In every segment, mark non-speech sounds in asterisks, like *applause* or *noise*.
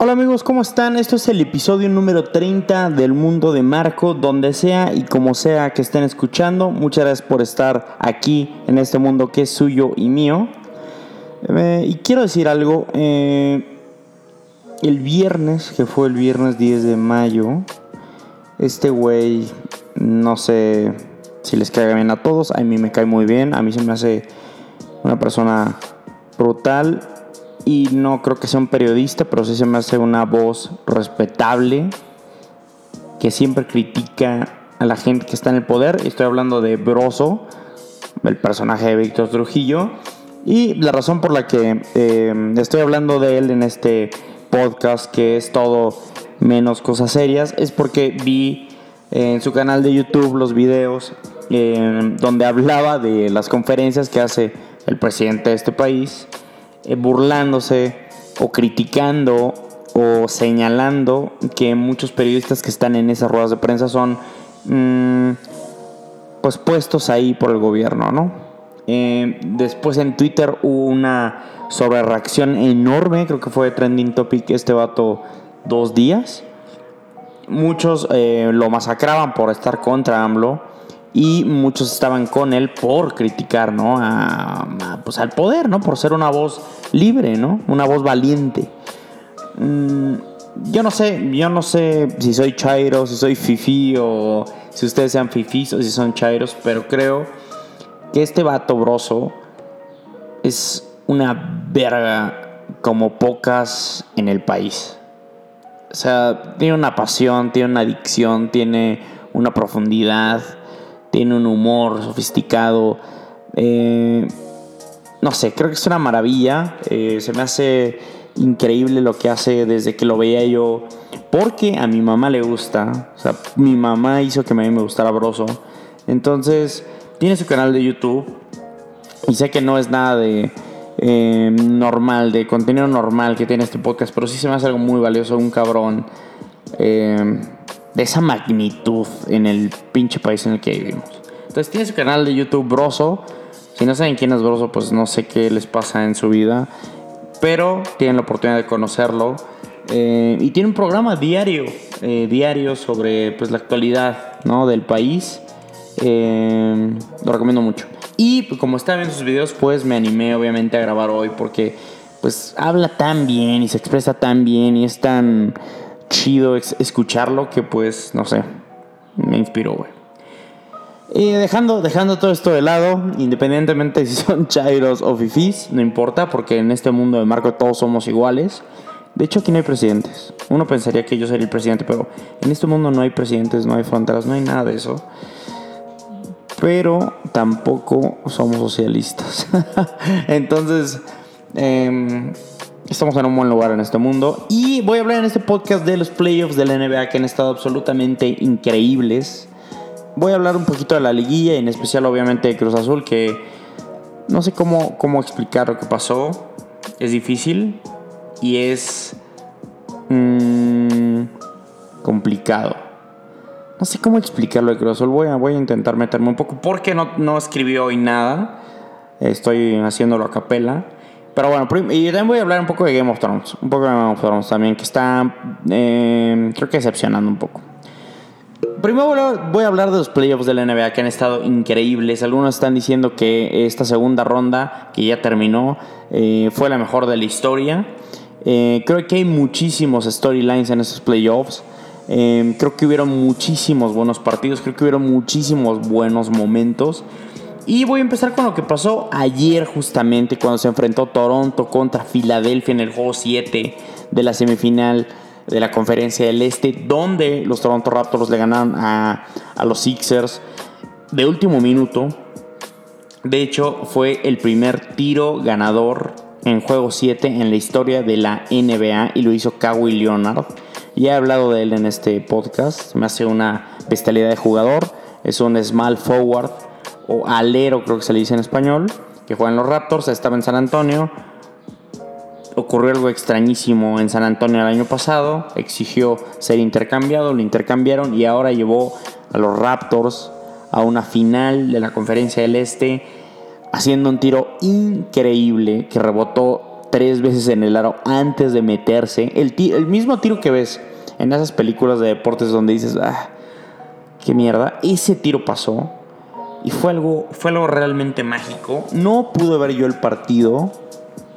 Hola amigos, ¿cómo están? Esto es el episodio número 30 del mundo de Marco, donde sea y como sea que estén escuchando. Muchas gracias por estar aquí en este mundo que es suyo y mío. Eh, y quiero decir algo. Eh, el viernes, que fue el viernes 10 de mayo, este güey, no sé si les caiga bien a todos, a mí me cae muy bien, a mí se me hace una persona brutal y no creo que sea un periodista, pero sí se me hace una voz respetable que siempre critica a la gente que está en el poder. Estoy hablando de Broso, el personaje de Víctor Trujillo. Y la razón por la que eh, estoy hablando de él en este podcast, que es todo menos cosas serias, es porque vi en su canal de YouTube los videos eh, donde hablaba de las conferencias que hace el presidente de este país eh, burlándose o criticando o señalando que muchos periodistas que están en esas ruedas de prensa son mm, pues puestos ahí por el gobierno, ¿no? Eh, después en Twitter hubo una sobrereacción enorme, creo que fue trending topic este vato dos días. Muchos eh, lo masacraban por estar contra AMLO y muchos estaban con él por criticar, ¿no? Pues al poder, ¿no? Por ser una voz libre, ¿no? Una voz valiente. Mm, yo no sé, yo no sé si soy chairo, si soy fifi o si ustedes sean fifis o si son chairos, pero creo que este vato broso es una verga como pocas en el país. O sea, tiene una pasión, tiene una adicción, tiene una profundidad tiene un humor sofisticado. Eh, no sé, creo que es una maravilla. Eh, se me hace increíble lo que hace desde que lo veía yo. Porque a mi mamá le gusta. O sea, mi mamá hizo que a mí me gustara Broso. Entonces, tiene su canal de YouTube. Y sé que no es nada de eh, normal, de contenido normal que tiene este podcast. Pero sí se me hace algo muy valioso. Un cabrón de esa magnitud en el pinche país en el que vivimos. Entonces tiene su canal de YouTube Broso. Si no saben quién es Broso, pues no sé qué les pasa en su vida. Pero tienen la oportunidad de conocerlo. Eh, y tiene un programa diario, eh, diario sobre pues, la actualidad ¿no? del país. Eh, lo recomiendo mucho. Y pues, como estaba viendo sus videos, pues me animé obviamente a grabar hoy porque pues habla tan bien y se expresa tan bien y es tan chido escucharlo que pues, no sé, me inspiró, güey. Y dejando, dejando todo esto de lado, independientemente si son *laughs* chairos o fifis, no importa, porque en este mundo de Marco todos somos iguales. De hecho, aquí no hay presidentes. Uno pensaría que yo sería el presidente, pero en este mundo no hay presidentes, no hay fronteras, no hay nada de eso. Pero tampoco somos socialistas. *laughs* Entonces, eh, Estamos en un buen lugar en este mundo. Y voy a hablar en este podcast de los playoffs de la NBA que han estado absolutamente increíbles. Voy a hablar un poquito de la liguilla, en especial obviamente de Cruz Azul, que no sé cómo, cómo explicar lo que pasó. Es difícil y es mmm, complicado. No sé cómo explicarlo de Cruz Azul. Voy a, voy a intentar meterme un poco porque no, no escribí hoy nada. Estoy haciéndolo a capela. Pero bueno, y también voy a hablar un poco de Game of Thrones. Un poco de Game of Thrones también, que está, eh, creo que decepcionando un poco. Primero voy a hablar de los playoffs de la NBA que han estado increíbles. Algunos están diciendo que esta segunda ronda, que ya terminó, eh, fue la mejor de la historia. Eh, creo que hay muchísimos storylines en esos playoffs. creo que hubieron muchísimos buenos partidos, creo que hubieron muchísimos buenos momentos. Y voy a empezar con lo que pasó ayer justamente cuando se enfrentó Toronto contra Filadelfia en el juego 7 de la semifinal de la conferencia del Este, donde los Toronto Raptors le ganaron a, los Sixers de último minuto. De hecho, fue el primer tiro ganador en juego 7 en la historia de la NBA y lo hizo Kawhi Leonard. Ya he hablado de él en este podcast. Me hace una bestialidad de jugador. Es un small forward o alero creo que se le dice en español, que juega en los Raptors, estaba en San Antonio. Ocurrió algo extrañísimo en San Antonio el año pasado, exigió ser intercambiado, lo intercambiaron y ahora llevó a los Raptors a una final de la Conferencia del Este, haciendo un tiro increíble que rebotó tres veces en el aro antes de meterse. El, el mismo tiro que ves en esas películas de deportes donde dices, ah, qué mierda. Ese tiro pasó y fue algo, fue algo realmente mágico. No pude ver yo el partido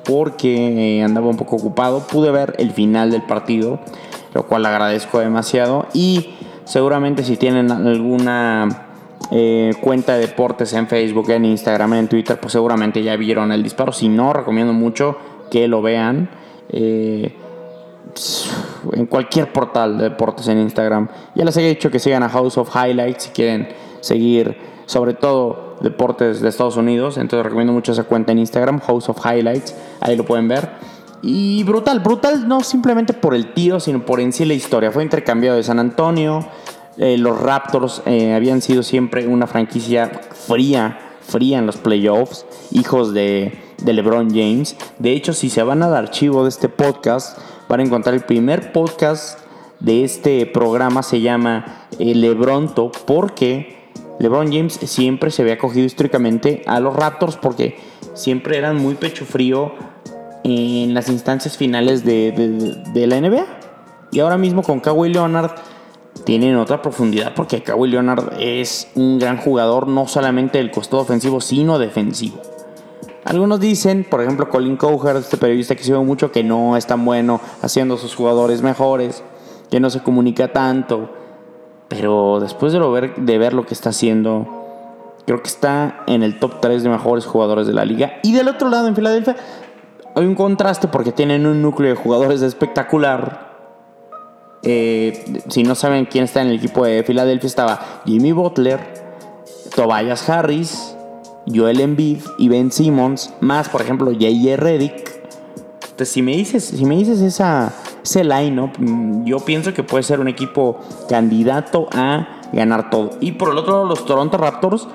porque andaba un poco ocupado. Pude ver el final del partido, lo cual agradezco demasiado. Y seguramente si tienen alguna eh, cuenta de deportes en Facebook, en Instagram, en Twitter, pues seguramente ya vieron el disparo. Si no, recomiendo mucho que lo vean. Eh, en cualquier portal de deportes en Instagram. Ya les he dicho que sigan a House of Highlights si quieren seguir, sobre todo deportes de Estados Unidos. Entonces recomiendo mucho esa cuenta en Instagram, House of Highlights. Ahí lo pueden ver. Y brutal, brutal no simplemente por el tiro, sino por en sí la historia. Fue intercambiado de San Antonio. Eh, los Raptors eh, habían sido siempre una franquicia fría, fría en los playoffs, hijos de, LeBron James. De hecho, si se van al archivo de este podcast, van a encontrar el primer podcast de este programa, se llama eh, Lebronto, porque LeBron James siempre se había cogido históricamente a los Raptors porque siempre eran muy pecho frío en las instancias finales de, la NBA. Y ahora mismo con Kawhi Leonard tienen otra profundidad porque Kawhi Leonard es un gran jugador no solamente del costado ofensivo, sino defensivo. Algunos dicen, por ejemplo, Colin Cowherd, este periodista que se ve mucho, que no es tan bueno haciendo a sus jugadores mejores, que no se comunica tanto. Pero después de, ver, de ver lo que está haciendo, creo que está en el top 3 de mejores jugadores de la liga. Y del otro lado, en Filadelfia, hay un contraste porque tienen un núcleo de jugadores espectacular. Eh, si no saben quién está en el equipo de Filadelfia, estaba Jimmy Butler, Tobias Harris, Joel Embiid y Ben Simmons, más por ejemplo J.J. Redick. Entonces, si me dices, si me dices esa, ese line mm, yo pienso que puede ser un equipo candidato a ganar todo. Y por el otro lado, los Toronto Raptors,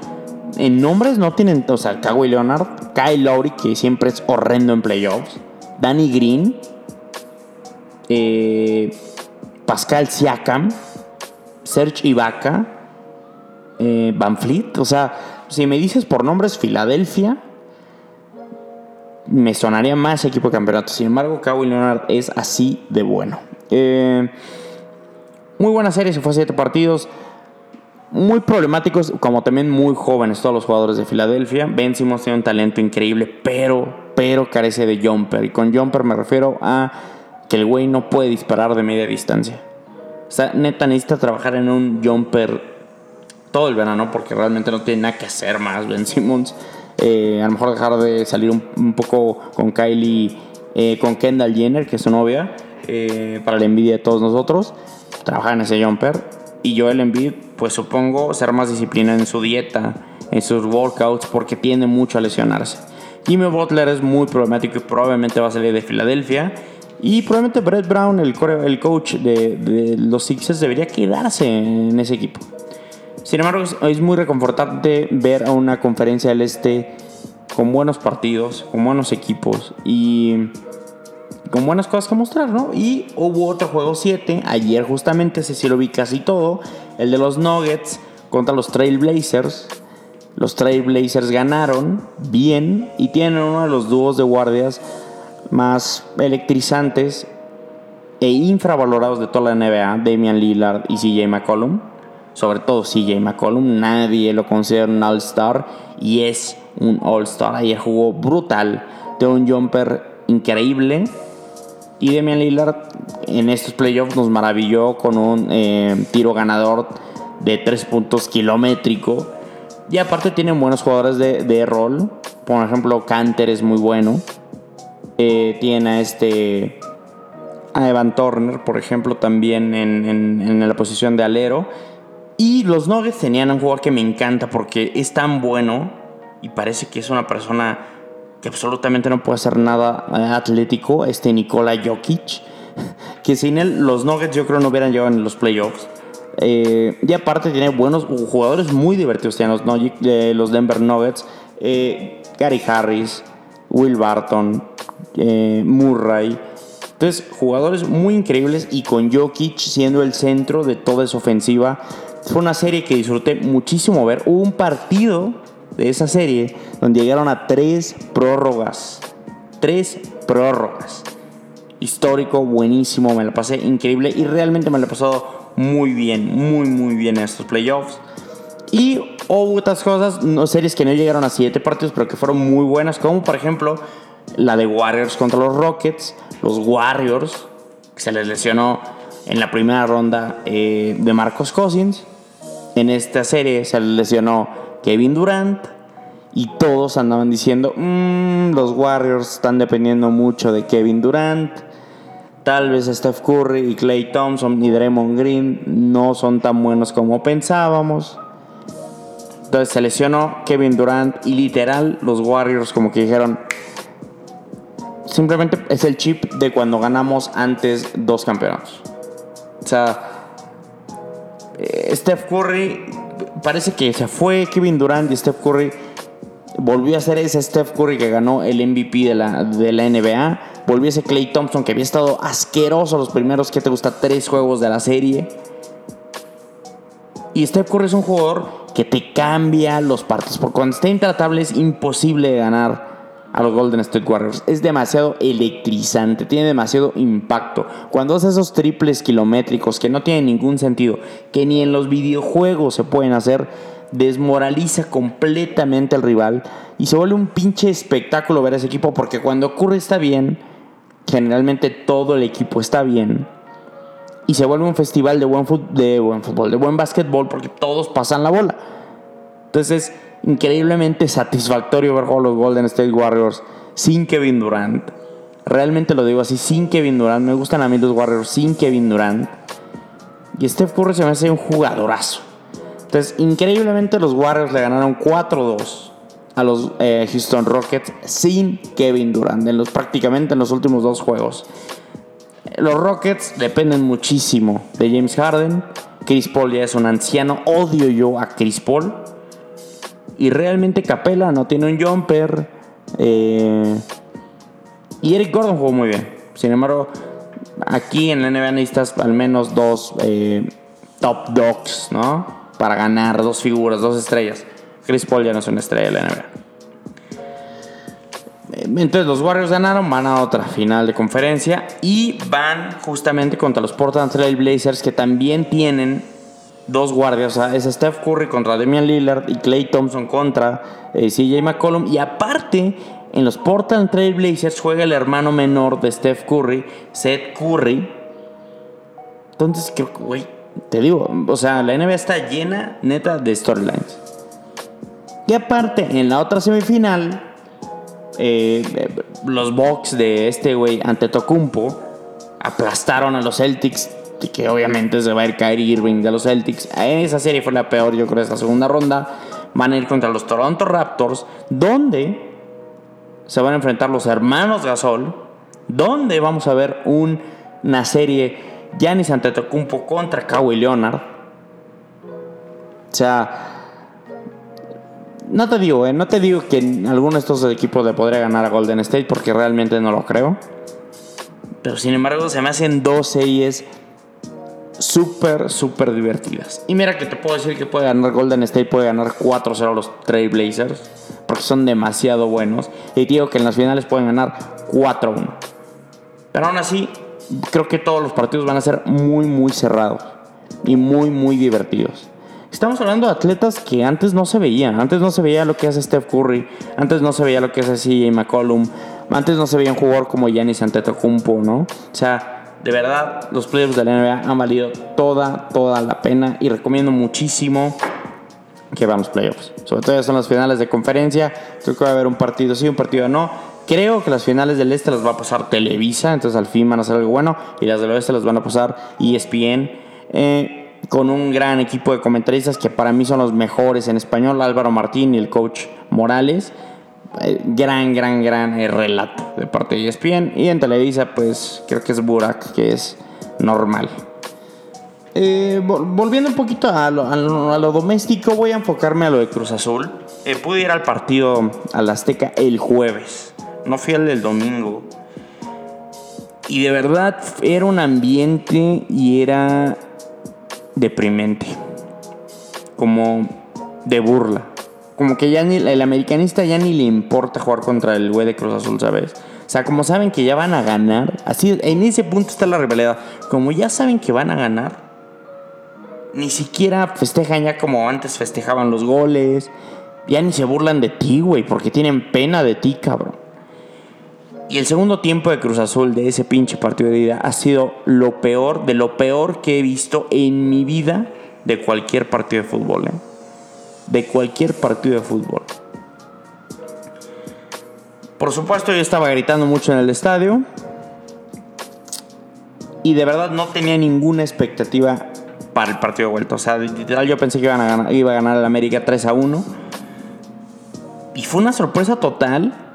en nombres no tienen, o sea, Kawhi Leonard, Kyle Lowry, que siempre es horrendo en playoffs, Danny Green, eh, Pascal Siakam, Serge Ibaka, eh, Van Fleet, o sea, si me dices por nombres Filadelfia, me sonaría más equipo de campeonato. Sin embargo, Kawhi Leonard es así de bueno. Eh, muy buena serie, se fue a siete partidos. Muy problemáticos, como también muy jóvenes todos los jugadores de Filadelfia. Ben Simmons tiene un talento increíble, pero, pero carece de jumper. Y con jumper me refiero a que el güey no puede disparar de media distancia. O sea, neta necesita trabajar en un jumper todo el verano porque realmente no tiene nada que hacer más Ben Simmons. Eh, a lo mejor dejar de salir un, poco con Kylie, eh, con Kendall Jenner, que es su novia, eh, para la envidia de todos nosotros. Trabajar en ese jumper. Y Joel Embiid, pues supongo ser más disciplinado en su dieta, en sus workouts, porque tiende mucho a lesionarse. Jimmy Butler es muy problemático y probablemente va a salir de Filadelfia. Y probablemente Brett Brown, el, el coach de, de los Sixers, debería quedarse en ese equipo. Sin embargo, es muy reconfortante ver a una conferencia del Este con buenos partidos, con buenos equipos y con buenas cosas que mostrar, ¿no? Y hubo otro juego 7, ayer justamente, ese sí lo vi casi todo, el de los Nuggets contra los Trailblazers. Los Trailblazers ganaron bien y tienen uno de los dúos de guardias más electrizantes e infravalorados de toda la NBA, Damian Lillard y CJ McCollum sobre todo CJ McCollum, nadie lo considera un All-Star y es un All-Star. Ayer jugó brutal, de un jumper increíble. Y Damian Lillard en estos playoffs nos maravilló con un eh, tiro ganador de 3 puntos kilométrico. Y aparte tienen buenos jugadores de, rol. Por ejemplo, Canter es muy bueno. Eh, tiene a este. A Evan Turner, por ejemplo, también en, en la posición de alero. Y los Nuggets tenían un jugador que me encanta porque es tan bueno y parece que es una persona que absolutamente no puede hacer nada eh, atlético, este Nikola Jokic, *laughs* que sin él los Nuggets yo creo no hubieran llegado en los playoffs. Eh, y aparte tiene buenos jugadores muy divertidos, tienen los, eh, los Denver Nuggets, Gary Harris, Will Barton, Murray. Entonces, jugadores muy increíbles y con Jokic siendo el centro de toda esa ofensiva fue una serie que disfruté muchísimo ver. Hubo un partido de esa serie donde llegaron a tres prórrogas. Tres prórrogas. Histórico, buenísimo, me lo pasé increíble y realmente me lo he pasado muy bien, muy, muy bien en estos playoffs. Y otras cosas, no, series que no llegaron a 7 partidos, pero que fueron muy buenas, como por ejemplo la de Warriors contra los Rockets, los Warriors, que se les lesionó en la primera ronda eh, de Marcos Cousins. En esta serie se les lesionó Kevin Durant. Y todos andaban diciendo, mm, los Warriors están dependiendo mucho de Kevin Durant. Tal vez Steph Curry y Clay Thompson y Draymond Green no son tan buenos como pensábamos. Entonces se lesionó Kevin Durant y literal los Warriors como que dijeron, simplemente es el chip de cuando ganamos antes dos campeonatos. O sea, eh, Steph Curry parece que se fue Kevin Durant y Steph Curry volvió a ser ese Steph Curry que ganó el MVP de la, de la NBA. Volvió ese Clay Thompson que había estado asqueroso los primeros, que te gusta, tres juegos de la serie. Y Steph Curry es un jugador que te cambia los partidos. Porque cuando está intratable es imposible ganar a los Golden State Warriors. Es demasiado electrizante, tiene demasiado impacto. Cuando hace esos triples kilométricos que no tienen ningún sentido, que ni en los videojuegos se pueden hacer, desmoraliza completamente al rival y se vuelve un pinche espectáculo ver a ese equipo porque cuando ocurre está bien, generalmente todo el equipo está bien. Y se vuelve un festival de buen, de buen fútbol, de buen básquetbol porque todos pasan la bola. Entonces, increíblemente satisfactorio ver a los Golden State Warriors sin Kevin Durant. Realmente lo digo así, sin Kevin Durant. Me gustan a mí los Warriors sin Kevin Durant. Y Steph Curry se me hace un jugadorazo. Entonces, increíblemente los Warriors le ganaron 4-2 a los eh, Houston Rockets sin Kevin Durant, en los, prácticamente en los últimos dos juegos. Los Rockets dependen muchísimo de James Harden. Chris Paul ya es un anciano. Odio yo a Chris Paul. Y realmente Capela no tiene un jumper. Eh, y Eric Gordon jugó muy bien. Sin embargo, aquí en la NBA necesitas al menos dos eh, top dogs, ¿no? Para ganar dos figuras, dos estrellas. Chris Paul ya no es una estrella de la NBA. Entonces los Warriors ganaron, van a otra final de conferencia y van justamente contra los Portland Trail Blazers que también tienen dos guardias. O sea, es Steph Curry contra Damian Lillard y Clay Thompson contra eh, CJ McCollum. Y aparte, en los Portland Trail Blazers juega el hermano menor de Steph Curry, Seth Curry. Entonces, que, güey, te digo, o sea, la NBA está llena, neta, de storylines. Y aparte, en la otra semifinal, eh, los Bucks de este güey ante Tocumpo aplastaron a los Celtics que obviamente se va a ir Kyrie Irving de los Celtics. Esa serie fue la peor, yo creo, de esta segunda ronda. Van a ir contra los Toronto Raptors, donde se van a enfrentar los hermanos Gasol, donde vamos a ver una serie Giannis Antetokounmpo contra Kawhi Leonard. O sea, no te digo, eh, no te digo que alguno de estos equipos le podría ganar a Golden State porque realmente no lo creo. Pero sin embargo se me hacen dos series súper, súper divertidas. Y mira que te puedo decir que puede ganar Golden State, puede ganar 4-0 los Blazers porque son demasiado buenos. Y digo que en las finales pueden ganar 4-1. Pero aún así, creo que todos los partidos van a ser muy, muy cerrados y muy, muy divertidos. Estamos hablando de atletas que antes no se veían. Antes no se veía lo que hace Steph Curry. Antes no se veía lo que hace CJ McCollum. Antes no se veía un jugador como Giannis Antetokounmpo, ¿no? O sea, de verdad, los playoffs de la NBA han valido toda, toda la pena y recomiendo muchísimo que veamos playoffs. Sobre todo ya son las finales de conferencia. Creo que va a haber un partido sí, un partido no. Creo que las finales del este las va a pasar Televisa, entonces al fin van a ser algo bueno. Y las del oeste las van a pasar ESPN. Eh, con un gran equipo de comentaristas que para mí son los mejores en español, Álvaro Martín y el coach Morales. Eh, gran, gran, gran eh, relato de parte de ESPN. Y en Televisa, pues creo que es Burak, que es normal. Eh, volviendo un poquito a lo, a, lo, doméstico, voy a enfocarme a lo de Cruz Azul. pude ir al partido al Azteca el jueves, no fui al del domingo. Y de verdad era un ambiente y era deprimente. Como de burla. Como que ya ni el americanista ya ni le importa jugar contra el güey de Cruz Azul, ¿sabes? O sea, como saben que ya van a ganar, así en ese punto está la rivalidad. Como ya saben que van a ganar, ni siquiera festejan ya como antes festejaban los goles. Ya ni se burlan de ti, güey, porque tienen pena de ti, cabrón. Y el segundo tiempo de Cruz Azul de ese pinche partido de ida ha sido lo peor, de lo peor que he visto en mi vida de cualquier partido de fútbol, ¿eh? De cualquier partido de fútbol. Por supuesto, yo estaba gritando mucho en el estadio. Y de verdad no tenía ninguna expectativa para el partido de vuelta. O sea, literal yo pensé que iban a ganar, iba a ganar el América 3 a 1. Y fue una sorpresa total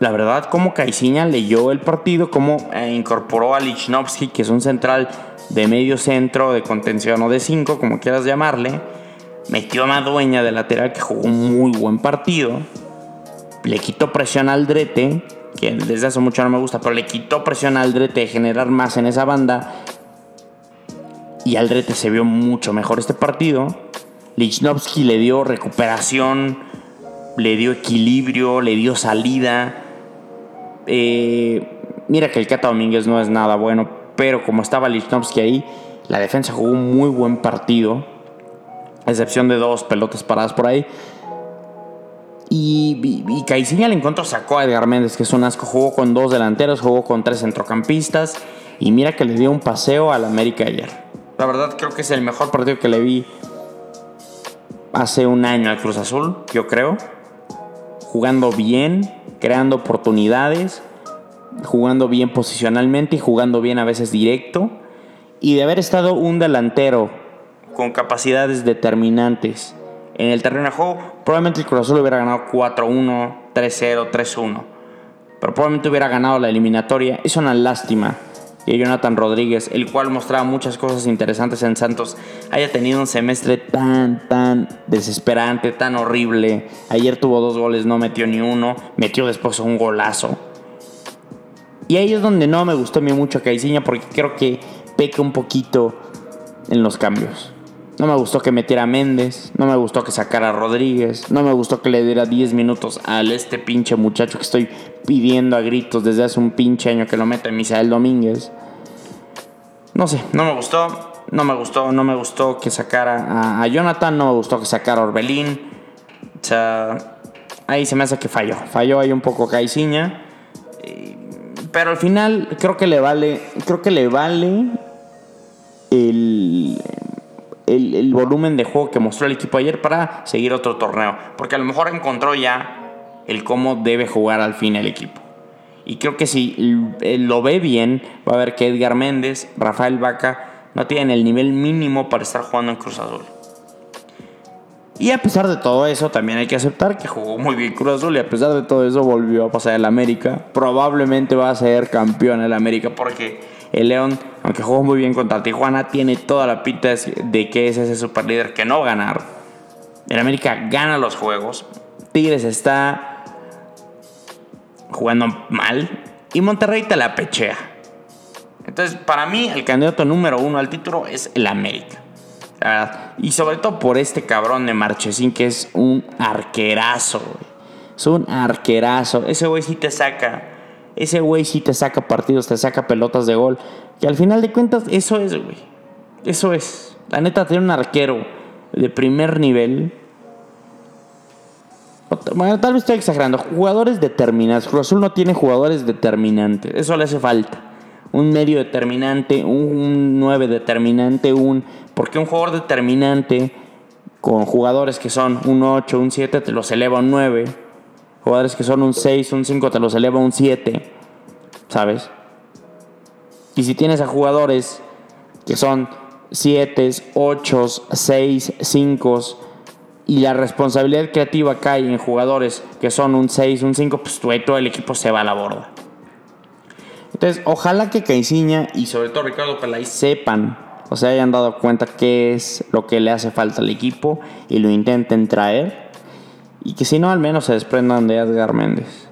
la verdad, como Caiciña leyó el partido, como eh, incorporó a Lichnowsky, que es un central de medio centro, de contención o de 5, como quieras llamarle. Metió a Madueña de lateral, que jugó un muy buen partido. Le quitó presión al Drete, que desde hace mucho no me gusta, pero le quitó presión al Drete de generar más en esa banda. Y Aldrete se vio mucho mejor este partido. Lichnowsky le dio recuperación, le dio equilibrio, le dio salida eh, mira que el Cata Domínguez no es nada bueno, pero como estaba Lichnowsky ahí, la defensa jugó un muy buen partido, excepción de dos pelotas paradas por ahí. Y, y, Caiciña al encuentro sacó a Edgar Méndez, que es un asco. Jugó con dos delanteros, jugó con tres centrocampistas. Y mira que le dio un paseo al América ayer. La verdad creo que es el mejor partido que le vi hace un año al Cruz Azul, yo creo. Jugando bien, creando oportunidades, jugando bien posicionalmente y jugando bien a veces directo. Y de haber estado un delantero con capacidades determinantes en el terreno de juego, probablemente el Cruz Azul hubiera ganado 4-1, 3-0, 3-1. Pero probablemente hubiera ganado la eliminatoria. Es una lástima que Jonathan Rodríguez, el cual mostraba muchas cosas interesantes en Santos, haya tenido un semestre tan, tan desesperante, tan horrible. Ayer tuvo dos goles, no metió ni uno, metió después un golazo. Y ahí es donde no me gustó a mí mucho Caiciña porque creo que peca un poquito en los cambios. No me gustó que metiera a Méndez, no me gustó que sacara a Rodríguez, no me gustó que le diera 10 minutos al este pinche muchacho que estoy pidiendo a gritos desde hace un pinche año que lo meta en Misael Domínguez. No sé, no me gustó, no me gustó, no me gustó que sacara a, Jonathan, no me gustó que sacara a Orbelín. O sea, ahí se me hace que falló, falló ahí un poco Caiciña. Pero al final creo que le vale, creo que le vale el el, volumen de juego que mostró el equipo ayer para seguir otro torneo. Porque a lo mejor encontró ya el cómo debe jugar al fin el equipo. Y creo que si lo ve bien, va a ver que Edgar Méndez, Rafael Vaca no tienen el nivel mínimo para estar jugando en Cruz Azul. Y a pesar de todo eso, también hay que aceptar que jugó muy bien Cruz Azul y a pesar de todo eso volvió a pasar el América. Probablemente va a ser campeón el América porque el León, aunque jugó muy bien contra Tijuana, tiene toda la pinta de que es ese super líder que no ganar. El América gana los juegos. Tigres está jugando mal. Y Monterrey te la pechea. Entonces, para mí, el candidato número uno al título es el América. Y sobre todo por este cabrón de Marchesín, que es un arquerazo, Es un arquerazo. Ese güey sí te saca ese güey sí te saca partidos, te saca pelotas de gol. Que al final de cuentas, eso es, güey. Eso es. La neta, tiene un arquero de primer nivel. Bueno, tal vez estoy exagerando. Jugadores determinantes. Cruz Azul no tiene jugadores determinantes. Eso le hace falta. Un medio determinante, un 9 determinante, un. Porque un jugador determinante con jugadores que son un 8, un 7, te los eleva a un 9 Jugadores que son un 6, un 5, te los eleva un 7. ¿Sabes? Y si tienes a jugadores que son 7, 8, 6, 5 y la responsabilidad creativa cae en jugadores que son un 6, un 5, pues todo el equipo se va a la borda. Entonces, ojalá que Caiciña y sobre todo Ricardo Pelay sepan o se hayan dado cuenta qué es lo que le hace falta al equipo y lo intenten traer y que si no, al menos se desprendan de Edgar Méndez.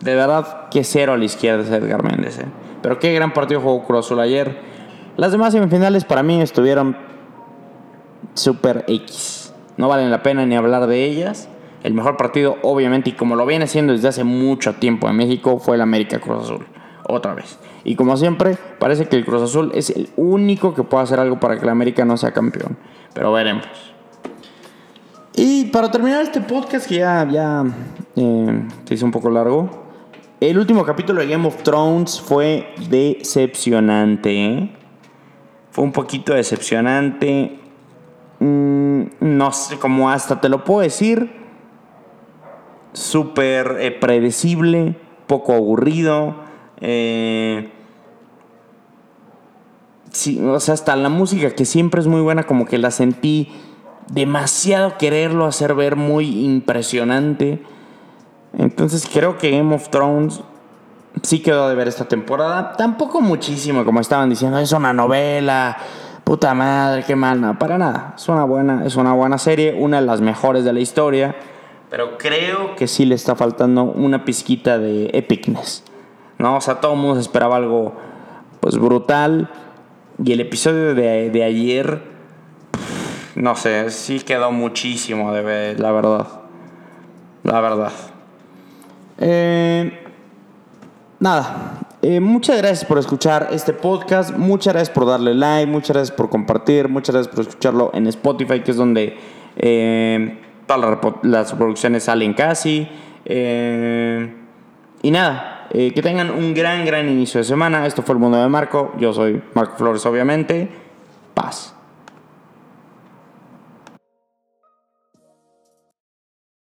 De verdad, que cero a la izquierda es Edgar Méndez. Eh. Pero qué gran partido jugó Cruz Azul ayer. Las demás semifinales para mí estuvieron super X. No valen la pena ni hablar de ellas. El mejor partido, obviamente, y como lo viene haciendo desde hace mucho tiempo en México, fue el América Cruz Azul. Otra vez. Y como siempre, parece que el Cruz Azul es el único que puede hacer algo para que el América no sea campeón. Pero veremos. Y para terminar este podcast, que ya, ya eh, se hizo un poco largo, el último capítulo de Game of Thrones fue decepcionante. ¿eh? Fue un poquito decepcionante. Mm, no sé, como hasta te lo puedo decir. Súper eh, predecible, poco aburrido. Eh, sí, o sea, hasta la música que siempre es muy buena, como que la sentí demasiado quererlo hacer ver muy impresionante. Entonces creo que Game of Thrones sí quedó de ver esta temporada. Tampoco muchísimo, como estaban diciendo, es una novela. Puta madre, qué mal, no, para nada. Es una buena, es una buena serie, una de las mejores de la historia. Pero creo que sí le está faltando una pizquita de epicness. ¿No? O sea, todo el mundo esperaba algo pues brutal. Y el episodio de, de ayer, no sé, sí quedó muchísimo de ver, la verdad. La verdad. Eh, nada, eh, muchas gracias por escuchar este podcast, muchas gracias por darle like, muchas gracias por compartir, muchas gracias por escucharlo en Spotify, que es donde eh, todas las reproducciones salen casi. y nada, que tengan un gran, gran inicio de semana. Esto fue el mundo de Marco. Yo soy Marco Flores, obviamente. Paz.